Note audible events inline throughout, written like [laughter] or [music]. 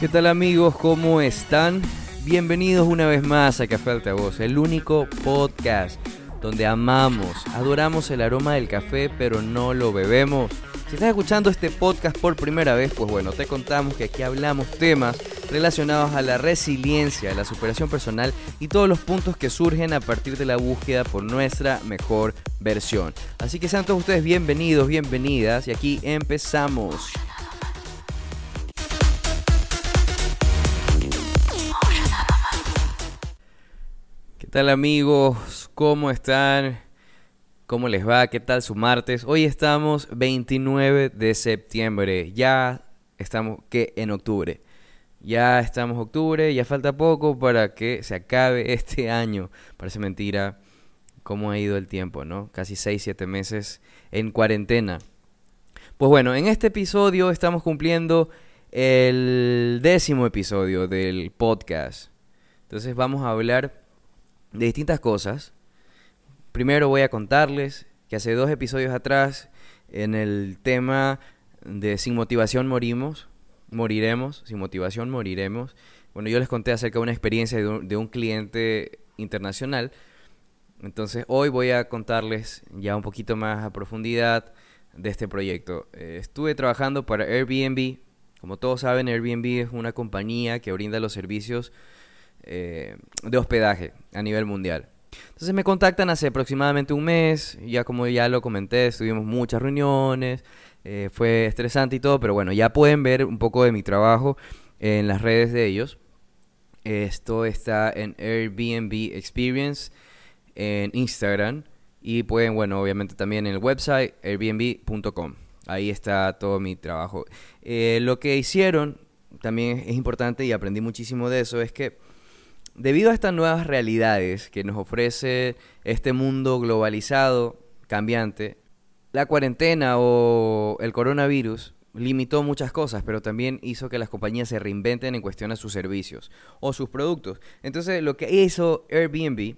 ¿Qué tal amigos? ¿Cómo están? Bienvenidos una vez más a Café Altavoz, el único podcast donde amamos, adoramos el aroma del café, pero no lo bebemos. Si estás escuchando este podcast por primera vez, pues bueno, te contamos que aquí hablamos temas relacionados a la resiliencia, la superación personal y todos los puntos que surgen a partir de la búsqueda por nuestra mejor versión. Así que sean todos ustedes bienvenidos, bienvenidas y aquí empezamos. ¿Qué tal amigos? ¿Cómo están? ¿Cómo les va? ¿Qué tal su martes? Hoy estamos 29 de septiembre. Ya estamos que en octubre. Ya estamos octubre, ya falta poco para que se acabe [laughs] este año. Parece mentira cómo ha ido el tiempo, ¿no? Casi 6, 7 meses en cuarentena. Pues bueno, en este episodio estamos cumpliendo el décimo episodio del podcast. Entonces vamos a hablar de distintas cosas. Primero voy a contarles que hace dos episodios atrás, en el tema de sin motivación morimos, moriremos, sin motivación moriremos. Bueno, yo les conté acerca de una experiencia de un, cliente internacional. Entonces hoy voy a contarles ya un poquito más a profundidad de este proyecto. Eh, estuve trabajando para Airbnb. Como todos saben, Airbnb es una compañía que brinda los servicios eh, de hospedaje a nivel mundial. Entonces me contactan hace aproximadamente un mes, ya como ya lo comenté, estuvimos muchas reuniones, eh, fue estresante y todo, pero bueno, ya pueden ver un poco de mi trabajo en las redes de ellos. Esto está en Airbnb Experience en Instagram y pueden, bueno, obviamente también en el website airbnb.com. Ahí está todo mi trabajo. Eh, lo que hicieron también es importante y aprendí muchísimo de eso, es que Debido a estas nuevas realidades que nos ofrece este mundo globalizado, cambiante, la cuarentena o el coronavirus limitó muchas cosas, pero también hizo que las compañías se reinventen en cuestión sus servicios o sus productos. Entonces, lo que hizo Airbnb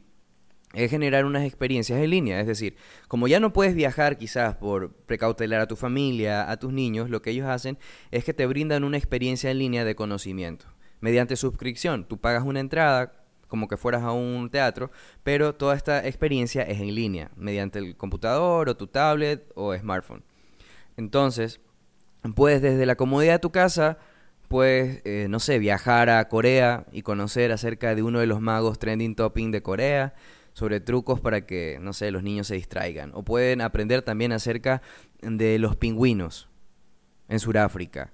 es generar unas experiencias en línea. Es decir, como ya no puedes viajar quizás por precautelar a tu familia, a tus niños, lo que ellos hacen es que te brindan una experiencia en línea de conocimiento mediante suscripción. Tú pagas una entrada como que fueras a un teatro, pero toda esta experiencia es en línea, mediante el computador o tu tablet o smartphone. Entonces, puedes desde la comodidad de tu casa, puedes, eh, no sé, viajar a Corea y conocer acerca de uno de los magos trending topping de Corea, sobre trucos para que, no sé, los niños se distraigan. O pueden aprender también acerca de los pingüinos en Sudáfrica.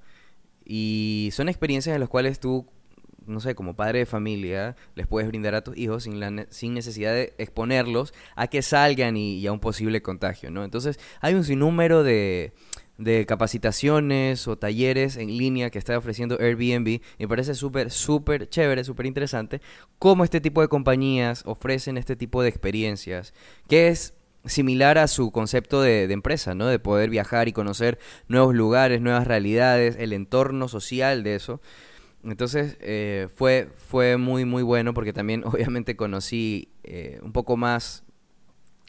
Y son experiencias en las cuales tú no sé, como padre de familia, les puedes brindar a tus hijos sin, la sin necesidad de exponerlos a que salgan y, a un posible contagio, ¿no? Entonces, hay un sinnúmero de, de capacitaciones o talleres en línea que está ofreciendo Airbnb. Me parece súper, súper chévere, súper interesante cómo este tipo de compañías ofrecen este tipo de experiencias, que es similar a su concepto de, empresa, ¿no? De poder viajar y conocer nuevos lugares, nuevas realidades, el entorno social de eso. Entonces eh, fue, fue muy, muy bueno porque también [laughs] obviamente conocí eh, un poco más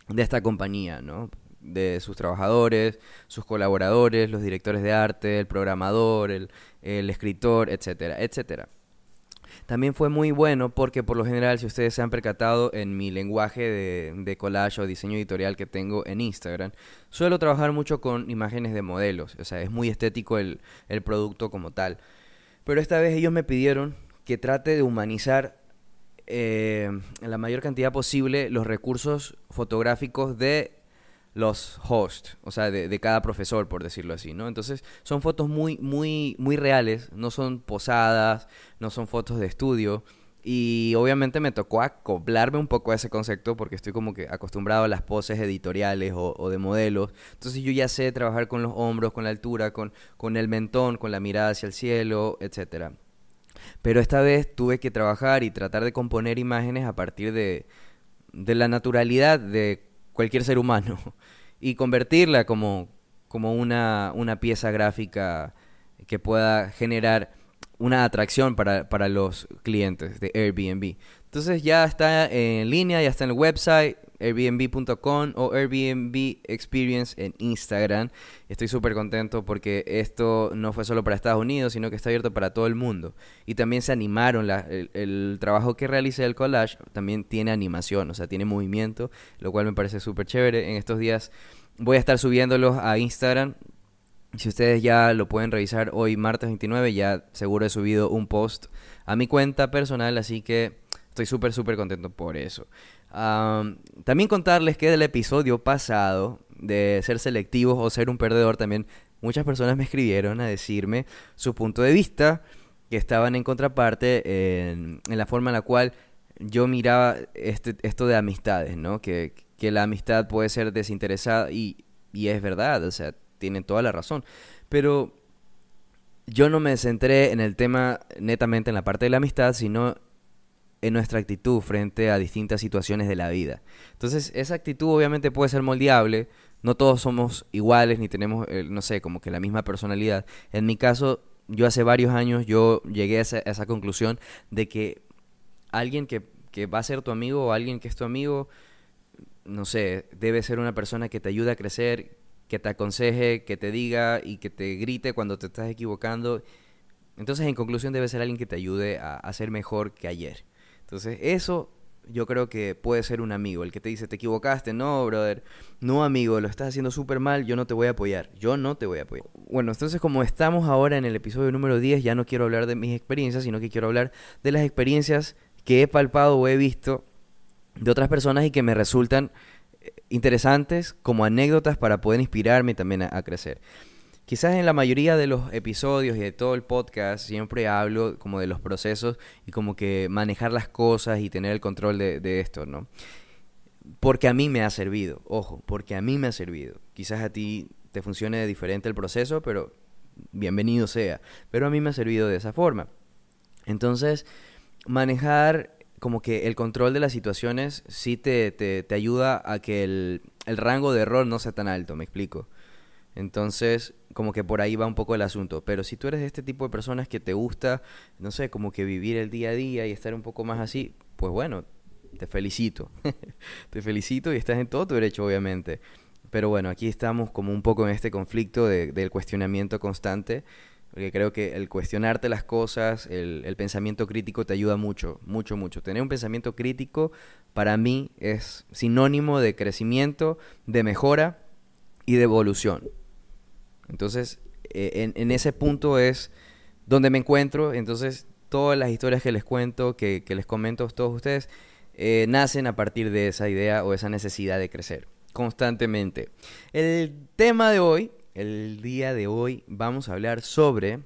de esta compañía, ¿no? De sus trabajadores, sus colaboradores, los directores de arte, el programador, el escritor, etcétera, etcétera. También fue muy bueno porque por lo general, si ustedes se han percatado en mi lenguaje de, de, collage o diseño editorial que tengo en Instagram, suelo trabajar mucho con imágenes de modelos. O sea, es muy estético el, el producto como tal. Pero esta vez ellos me pidieron que trate de humanizar eh, en la mayor cantidad posible los recursos fotográficos de los hosts, o sea, de, cada profesor, por decirlo así, ¿no? Entonces, son fotos muy, muy, muy reales, no son posadas, no son fotos de estudio, y obviamente me tocó acoplarme un poco a ese concepto porque estoy como que acostumbrado a las poses editoriales o, de modelos. Entonces yo ya sé trabajar con los hombros, con la altura, con, con el mentón, con la mirada hacia el cielo, etc. Pero esta vez tuve que trabajar y tratar de componer imágenes a partir de, de la naturalidad de cualquier ser humano [laughs] y convertirla como, como una, una pieza gráfica que pueda generar una atracción para, para los clientes de Airbnb. Entonces ya está en línea, ya está en el website airbnb.com o Airbnb Experience en Instagram. Estoy súper contento porque esto no fue solo para Estados Unidos, sino que está abierto para todo el mundo. Y también se animaron, el, trabajo que realicé el collage también tiene animación, o sea, tiene movimiento, lo cual me parece súper chévere. En estos días voy a estar subiéndolos a Instagram. Si ustedes ya lo pueden revisar hoy, martes 29, ya seguro he subido un post a mi cuenta personal, así que estoy súper, súper contento por eso también contarles que del episodio pasado de ser selectivos o ser un perdedor, también muchas personas me escribieron a decirme su punto de vista, que estaban en contraparte en, la forma en la cual yo miraba este, esto de amistades, ¿no? Que, que la amistad puede ser desinteresada y, y es verdad, o sea, tienen toda la razón. Pero yo no me centré en el tema netamente en la parte de la amistad, sino en nuestra actitud frente a distintas situaciones de la vida. Entonces, esa actitud obviamente puede ser moldeable, no todos somos iguales ni tenemos, eh, no sé, como que la misma personalidad. En mi caso, yo hace varios años yo llegué a esa, conclusión de que alguien que, que, va a ser tu amigo o alguien que es tu amigo, no sé, debe ser una persona que te ayude a crecer, que te aconseje, que te diga y que te grite cuando te estás equivocando. Entonces, en conclusión, debe ser alguien que te ayude a, a ser mejor que ayer. Entonces, eso yo creo que puede ser un amigo, el que te dice, te equivocaste, no, brother, no, amigo, lo estás haciendo súper mal, yo no te voy a apoyar, yo no te voy a apoyar. Bueno, entonces como estamos ahora en el episodio número 10, ya no quiero hablar de mis experiencias, sino que quiero hablar de las experiencias que he palpado o he visto de otras personas y que me resultan interesantes como anécdotas para poder inspirarme también a crecer. Quizás en la mayoría de los episodios y de todo el podcast siempre hablo como de los procesos y como que manejar las cosas y tener el control de, esto, ¿no? Porque a mí me ha servido, ojo, porque a mí me ha servido. Quizás a ti te funcione diferente el proceso, pero bienvenido sea. Pero a mí me ha servido de esa forma. Entonces, manejar como que el control de las situaciones sí te, te, ayuda a que el, el rango de error no sea tan alto, me explico. Entonces, como que por ahí va un poco el asunto. Pero si tú eres de este tipo de personas que te gusta, no sé, como que vivir el día a día y estar un poco más así, pues bueno, te felicito. [laughs] te felicito y estás en todo tu derecho, obviamente. Pero bueno, aquí estamos como un poco en este conflicto del cuestionamiento constante. Porque creo que el cuestionarte las cosas, el, pensamiento crítico te ayuda mucho, mucho, mucho. Tener un pensamiento crítico para mí es sinónimo de crecimiento, de mejora y de evolución. Entonces, eh, en, ese punto es donde me encuentro. Entonces, todas las historias que les cuento, que, les comento a todos ustedes, eh, nacen a partir de esa idea o esa necesidad de crecer constantemente. El tema de hoy, el día de hoy, vamos a hablar sobre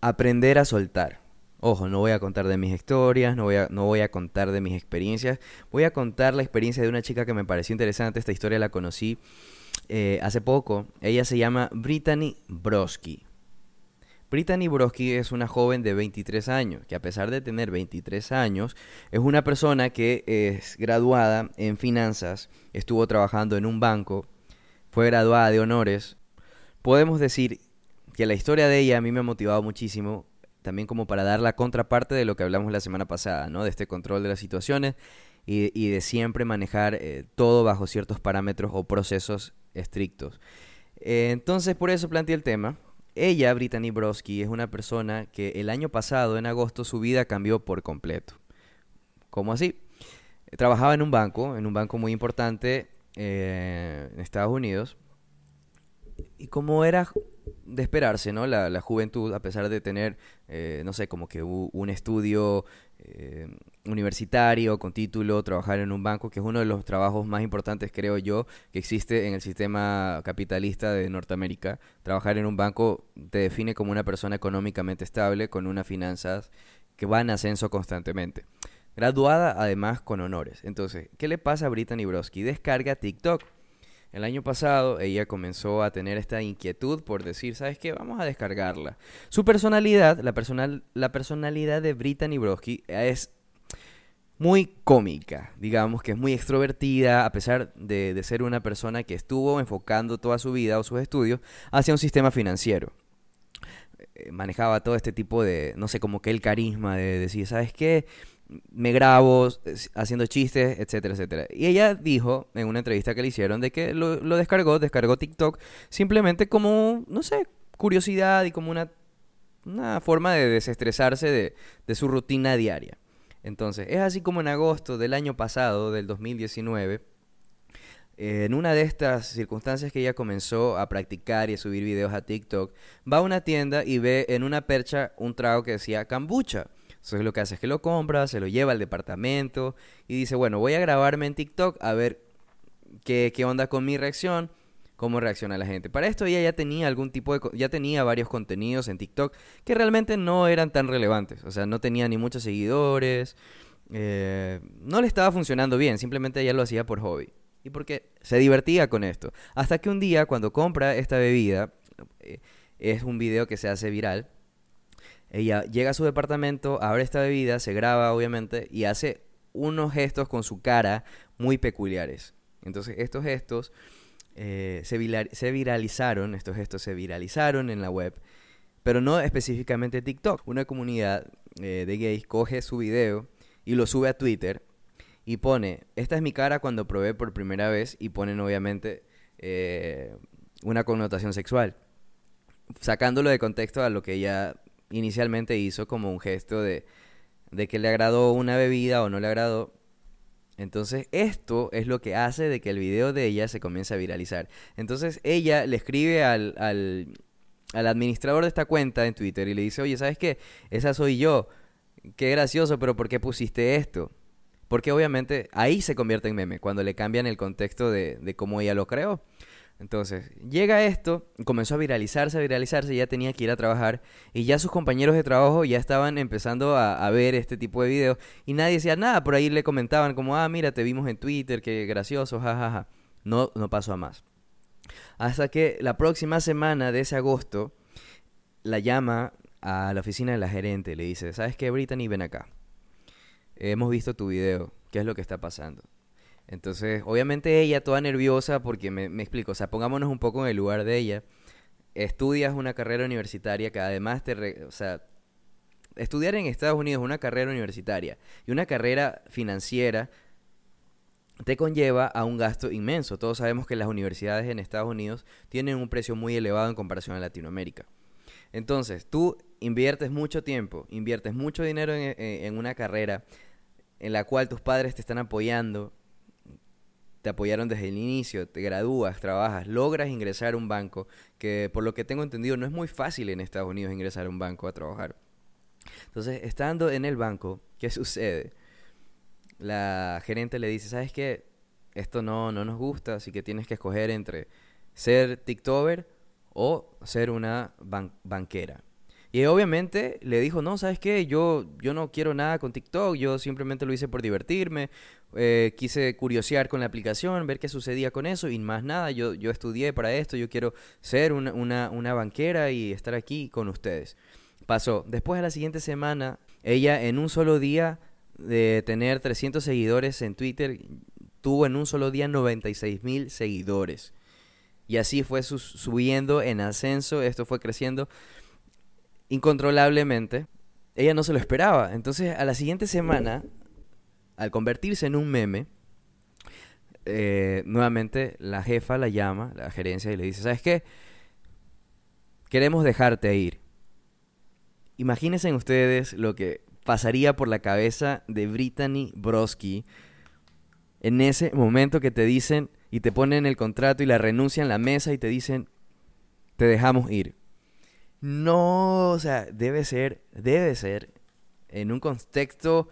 aprender a soltar. Ojo, no voy a contar de mis historias, no voy, a, no voy a contar de mis experiencias, voy a contar la experiencia de una chica que me pareció interesante, esta historia la conocí eh, hace poco. Ella se llama Brittany Broski. Brittany Broski es una joven de 23 años, que a pesar de tener 23 años, es una persona que es graduada en finanzas, estuvo trabajando en un banco, fue graduada de honores. Podemos decir que la historia de ella a mí me ha motivado muchísimo, también como para dar la contraparte de lo que hablamos la semana pasada, ¿no? De este control de las situaciones y, de siempre manejar eh, todo bajo ciertos parámetros o procesos estrictos. Eh, entonces, por eso planteé el tema. Ella, Brittany Broski, es una persona que el año pasado, en agosto, su vida cambió por completo. ¿Cómo así? Trabajaba en un banco, en un banco muy importante eh, en Estados Unidos. Y como era de esperarse, ¿no? La, juventud, a pesar de tener, eh, no sé, como que un estudio eh, universitario con título, trabajar en un banco, que es uno de los trabajos más importantes, creo yo, que existe en el sistema capitalista de Norteamérica. Trabajar en un banco te define como una persona económicamente estable, con unas finanzas que van en ascenso constantemente. Graduada además con honores. Entonces, ¿qué le pasa a Brittany Broski? Descarga TikTok el año pasado ella comenzó a tener esta inquietud por decir, ¿sabes qué? Vamos a descargarla. Su personalidad, la, personal, la personalidad de Brittany Broski es muy cómica, digamos que es muy extrovertida, a pesar de, de, ser una persona que estuvo enfocando toda su vida o sus estudios hacia un sistema financiero. eh, manejaba todo este tipo de, no sé, como que el carisma de decir, ¿sabes qué? Me grabo haciendo chistes, etcétera, etcétera. Y ella dijo en una entrevista que le hicieron de que lo, descargó, descargó TikTok simplemente como, no sé, curiosidad y como una, una forma de desestresarse de, de su rutina diaria. Entonces, es así como en agosto del año pasado, del 2019, en una de estas circunstancias que ella comenzó a practicar y a subir videos a TikTok, va a una tienda y ve en una percha un trago que decía cambucha. Entonces lo que hace es que lo compra, se lo lleva al departamento y dice, bueno, voy a grabarme en TikTok a ver qué, qué onda con mi reacción, cómo reacciona la gente. Para esto ella ya tenía algún tipo de... ya tenía varios contenidos en TikTok que realmente no eran tan relevantes. O sea, no tenía ni muchos seguidores. Eh, no le estaba funcionando bien, simplemente ella lo hacía por hobby y porque se divertía con esto. Hasta que un día, cuando compra esta bebida, eh, es un video que se hace viral. Ella llega a su departamento, abre esta bebida, se graba obviamente y hace unos gestos con su cara muy peculiares. Entonces estos gestos eh, se, viralizaron, estos gestos se viralizaron en la web, pero no específicamente TikTok. Una comunidad eh, de gays coge su video y lo sube a Twitter y pone, esta es mi cara cuando probé por primera vez y ponen obviamente eh, una connotación sexual, sacándolo de contexto a lo que ella inicialmente hizo como un gesto de, de que le agradó una bebida o no le agradó. Entonces esto es lo que hace de que el video de ella se comience a viralizar. Entonces ella le escribe al, al, al administrador de esta cuenta en Twitter y le dice, oye, ¿sabes qué? Esa soy yo. Qué gracioso, pero ¿por qué pusiste esto? Porque obviamente ahí se convierte en meme, cuando le cambian el contexto de, cómo ella lo creó. Entonces, llega esto, comenzó a viralizarse, a viralizarse, ya tenía que ir a trabajar y ya sus compañeros de trabajo ya estaban empezando a, ver este tipo de videos y nadie decía nada, por ahí le comentaban como, ah, mira, te vimos en Twitter, qué gracioso, jajaja. No, no pasó a más. Hasta que la próxima semana de ese agosto la llama a la oficina de la gerente, le dice, ¿sabes qué, Brittany? Ven acá hemos visto tu video, ¿qué es lo que está pasando? Entonces, obviamente ella toda nerviosa porque me, explico, o sea, pongámonos un poco en el lugar de ella. Estudias una carrera universitaria que además te, o sea, estudiar en Estados Unidos una carrera universitaria y una carrera financiera te conlleva a un gasto inmenso. Todos sabemos que las universidades en Estados Unidos tienen un precio muy elevado en comparación a Latinoamérica. Entonces, tú inviertes mucho tiempo, inviertes mucho dinero en una carrera en la cual tus padres te están apoyando, te apoyaron desde el inicio, te gradúas, trabajas, logras ingresar a un banco, que por lo que tengo entendido no es muy fácil en Estados Unidos ingresar a un banco a trabajar. Entonces, estando en el banco, ¿qué [laughs] sucede? La gerente le dice, ¿sabes qué? Esto no, no nos gusta, así que tienes que escoger entre ser TikToker o ser una banquera. Y obviamente le dijo, no, ¿sabes qué? Yo, yo no quiero nada con TikTok, yo simplemente lo hice por divertirme, eh, quise curiosear con la aplicación, ver qué sucedía con eso y más nada, yo, yo estudié para esto, yo quiero ser una, una, una banquera y estar aquí con ustedes. Pasó, después de la siguiente semana, ella en un solo día de tener 300 seguidores en Twitter, tuvo en un solo día 96 mil seguidores. Y así fue subiendo en ascenso, esto fue creciendo incontrolablemente. Ella no se lo esperaba. Entonces, a la siguiente semana, al convertirse en un meme, eh, nuevamente la jefa la llama, la gerencia, y le dice, ¿sabes qué? Queremos dejarte ir. Imagínense ustedes lo que pasaría por la cabeza de Brittany Broski en ese momento que te dicen y te ponen el contrato y la renuncia en la mesa y te dicen, te dejamos ir. No, o sea, debe ser, debe ser en un contexto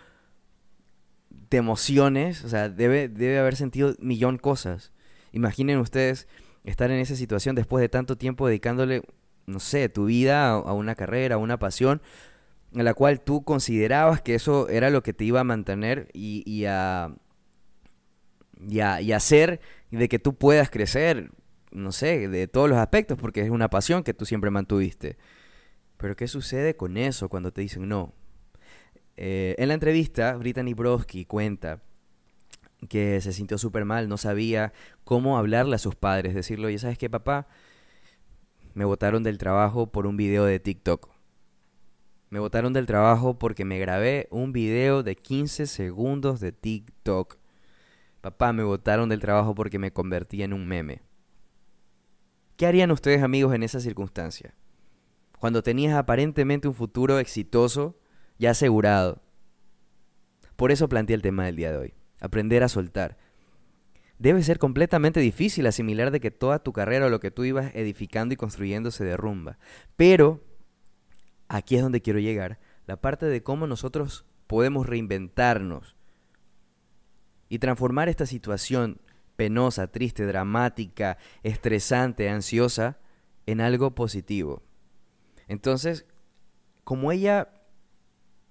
de emociones, o sea, debe, debe haber sentido millón cosas. Imaginen ustedes estar en esa situación después de tanto tiempo dedicándole, no sé, tu vida a, una carrera, a una pasión, en la cual tú considerabas que eso era lo que te iba a mantener y, y a, y a, y hacer de que tú puedas crecer no sé, de todos los aspectos, porque es una pasión que tú siempre mantuviste. Pero ¿qué sucede con eso cuando te dicen no? Eh, en la entrevista, Brittany Broski cuenta que se sintió súper mal, no sabía cómo hablarle a sus padres, decirle, oye, ¿sabes qué, papá? Me botaron del trabajo por un video de TikTok. Me botaron del trabajo porque me grabé un video de 15 segundos de TikTok. Papá, me botaron del trabajo porque me convertí en un meme. ¿Qué harían ustedes amigos en esa circunstancia? Cuando tenías aparentemente un futuro exitoso ya asegurado. Por eso planteé el tema del día de hoy. Aprender a soltar. Debe ser completamente difícil asimilar de que toda tu carrera o lo que tú ibas edificando y construyendo se derrumba. Pero aquí es donde quiero llegar. La parte de cómo nosotros podemos reinventarnos y transformar esta situación penosa, triste, dramática, estresante, ansiosa, en algo positivo. Entonces, como ella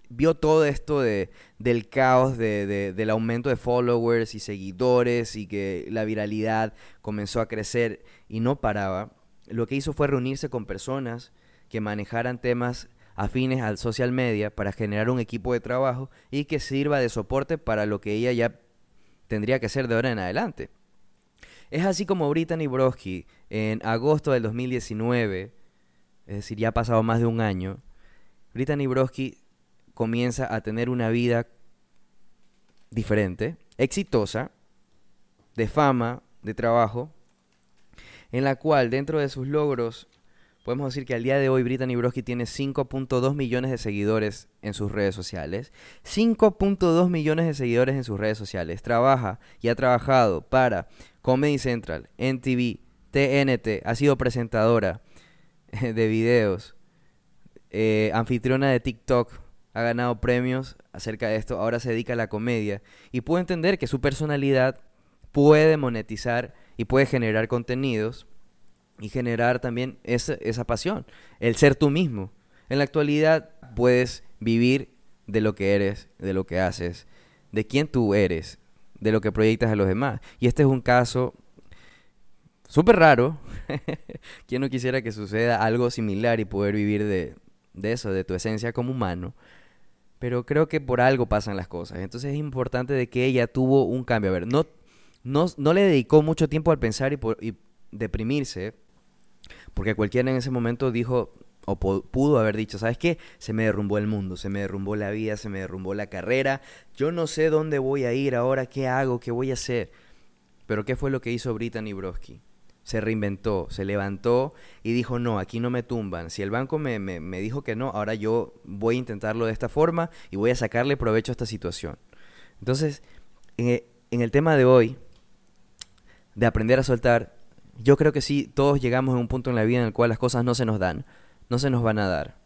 vio todo esto de, del caos, de, del aumento de followers y seguidores y que la viralidad comenzó a crecer y no paraba, lo que hizo fue reunirse con personas que manejaran temas afines al social media para generar un equipo de trabajo y que sirva de soporte para lo que ella ya tendría que ser de ahora en adelante. Es así como Brittany Broski en agosto del 2019, es decir, ya ha pasado más de un año, Brittany Broski comienza a tener una vida diferente, exitosa, de fama, de trabajo, en la cual dentro de sus logros podemos decir que al día de hoy Brittany Broski tiene 5.2 millones de seguidores en sus redes sociales. 5.2 millones de seguidores en sus redes sociales. Trabaja y ha trabajado para Comedy Central, NTV, TNT, ha sido presentadora [laughs] de videos, eh, anfitriona de TikTok, ha ganado premios acerca de esto, ahora se dedica a la comedia y puede entender que su personalidad puede monetizar y puede generar contenidos y generar también esa, esa pasión, el ser tú mismo. En la actualidad puedes vivir de lo que eres, de lo que haces, de quién tú eres, de lo que proyectas a los demás. Y este es un caso súper raro. [laughs] ¿Quién no quisiera que suceda algo similar y poder vivir de, de eso, de tu esencia como humano? Pero creo que por algo pasan las cosas. Entonces es importante de que ella tuvo un cambio. A ver, no, no, no le dedicó mucho tiempo al pensar y, por, y deprimirse, porque cualquiera en ese momento dijo, o pudo haber dicho, ¿sabes qué? Se me derrumbó el mundo, se me derrumbó la vida, se me derrumbó la carrera, yo no sé dónde voy a ir ahora, qué hago, qué voy a hacer. Pero ¿qué fue lo que hizo Brittany Broski? Se reinventó, se levantó y dijo, no, aquí no me tumban. Si el banco me, me, dijo que no, ahora yo voy a intentarlo de esta forma y voy a sacarle provecho a esta situación. Entonces, en, e, en el tema de hoy, de aprender a soltar, yo creo que sí, todos llegamos a un punto en la vida en el cual las cosas no se nos dan, no se nos van a dar.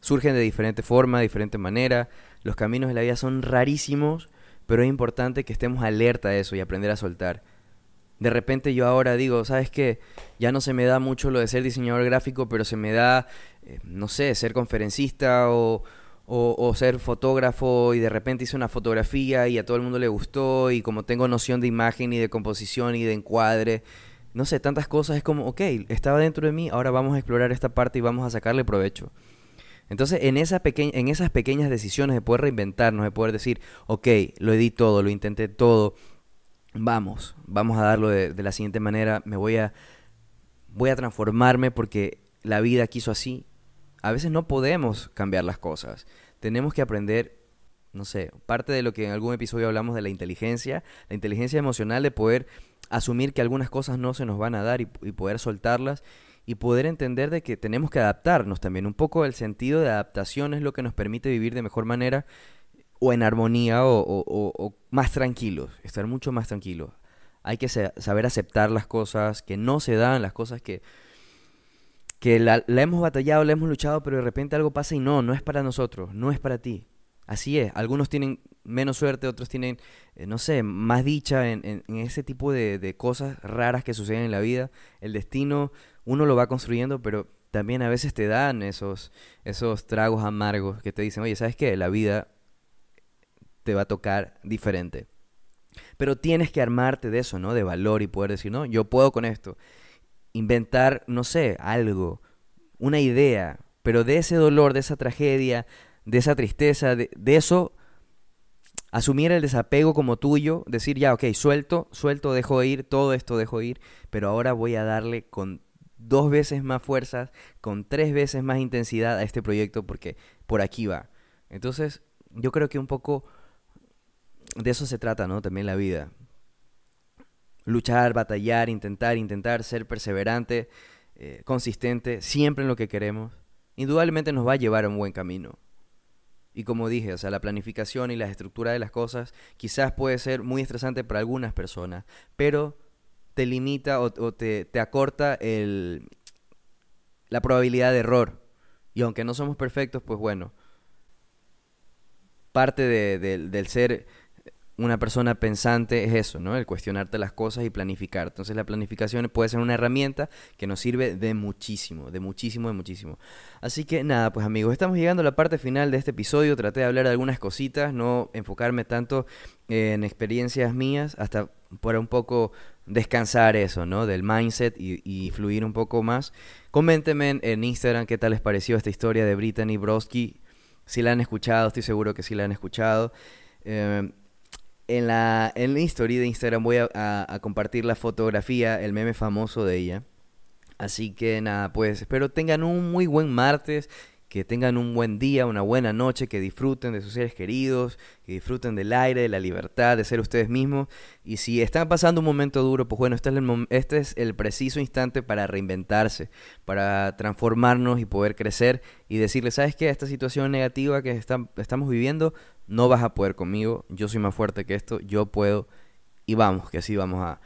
Surgen de diferente forma, de diferente manera, los caminos de la vida son rarísimos, pero es importante que estemos alerta a eso y aprender a soltar de repente yo ahora digo, ¿sabes qué? Ya no se me da mucho lo de ser diseñador gráfico, pero se me da, eh, no sé, ser conferencista o, o, ser fotógrafo y de repente hice una fotografía y a todo el mundo le gustó y como tengo noción de imagen y de composición y de encuadre, no sé, tantas cosas, es como, ok, estaba dentro de mí, ahora vamos a explorar esta parte y vamos a sacarle provecho. Entonces, en, esa en esas pequeñas decisiones de poder reinventarnos, de poder decir, ok, lo di todo, lo intenté todo, vamos, vamos a darlo de, la siguiente manera, me voy a, voy a transformarme porque la vida quiso así. A veces no podemos cambiar las cosas. Tenemos que aprender, no sé, parte de lo que en algún episodio hablamos de la inteligencia, la inteligencia emocional de poder asumir que algunas cosas no se nos van a dar y, y poder soltarlas y poder entender de que tenemos que adaptarnos también. Un poco el sentido de adaptación es lo que nos permite vivir de mejor manera o en armonía o, más tranquilos, estar mucho más tranquilos. Hay que saber aceptar las cosas que no se dan, las cosas que, que la, hemos batallado, la hemos luchado, pero de repente algo pasa y no, no es para nosotros, no es para ti. Así es, algunos tienen menos suerte, otros tienen, eh, no sé, más dicha en, en, ese tipo de, de, cosas raras que suceden en la vida. El destino uno lo va construyendo, pero también a veces te dan esos, esos tragos amargos que te dicen, oye, ¿sabes qué? La vida te va a tocar diferente. Pero tienes que armarte de eso, ¿no? De valor y poder decir, no, yo puedo con esto. Inventar, no sé, algo, una idea, pero de ese dolor, de esa tragedia, de esa tristeza, de, eso, asumir el desapego como tuyo, decir, ya, ok, suelto, suelto, dejo ir, todo esto dejo ir, pero ahora voy a darle con dos veces más fuerzas, con tres veces más intensidad a este proyecto porque por aquí va. Entonces, yo creo que un poco de eso se trata, ¿no? También la vida. Luchar, batallar, intentar, intentar ser perseverante, eh, consistente, siempre en lo que queremos, indudablemente nos va a llevar a un buen camino. Y como dije, o sea, la planificación y la estructura de las cosas quizás puede ser muy estresante para algunas personas, pero te limita o, te, acorta el, la probabilidad de error. Y aunque no somos perfectos, pues bueno, parte del ser una persona pensante es eso, ¿no? El cuestionarte las cosas y planificar. Entonces la planificación puede ser una herramienta que nos sirve de muchísimo, de muchísimo, de muchísimo. Así que nada, pues amigos, estamos llegando a la parte final de este episodio. Traté de hablar de algunas cositas, no enfocarme tanto en experiencias mías, hasta para un poco descansar eso, ¿no? Del mindset y, fluir un poco más. Coméntenme en, Instagram qué tal les pareció esta historia de Brittany Broski. Si la han escuchado, estoy seguro que sí la han escuchado. Eh, en la, historia de Instagram voy a, compartir la fotografía, el meme famoso de ella. Así que nada, pues espero tengan un muy buen martes, que tengan un buen día, una buena noche, que disfruten de sus seres queridos, que disfruten del aire, de la libertad, de ser ustedes mismos. Y si están pasando un momento duro, pues bueno, este es el, este es el preciso instante para reinventarse, para transformarnos y poder crecer y decirles, ¿sabes qué? Esta situación negativa que estamos viviendo, no vas a poder conmigo, yo soy más fuerte que esto, yo puedo y vamos, que así vamos a,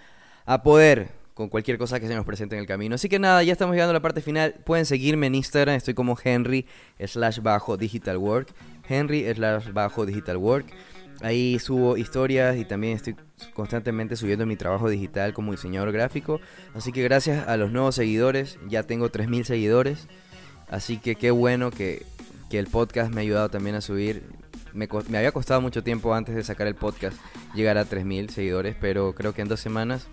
a poder con cualquier cosa que se nos presente en el camino. Así que nada, ya estamos llegando a la parte final. Pueden seguirme en Instagram, estoy como Henry slash bajo digital work. Henry slash bajo digital work. Ahí subo historias y también estoy constantemente subiendo mi trabajo digital como diseñador gráfico. Así que gracias a los nuevos seguidores, ya tengo 3.000 seguidores. Así que qué bueno que, que el podcast me ha ayudado también a subir. Me, había costado mucho tiempo antes de sacar el podcast llegar a 3.000 seguidores, pero creo que en dos semanas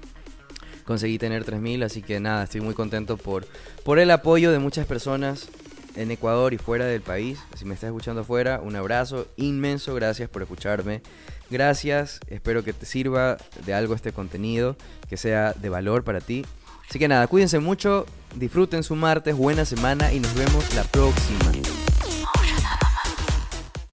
conseguí tener 3.000, así que nada, estoy muy contento por, por el apoyo de muchas personas en Ecuador y fuera del país. Si me estás escuchando afuera, un abrazo inmenso, gracias por escucharme. Gracias, espero que te sirva de algo este contenido, que sea de valor para ti. Así que nada, cuídense mucho, disfruten su martes, buena semana y nos vemos la próxima.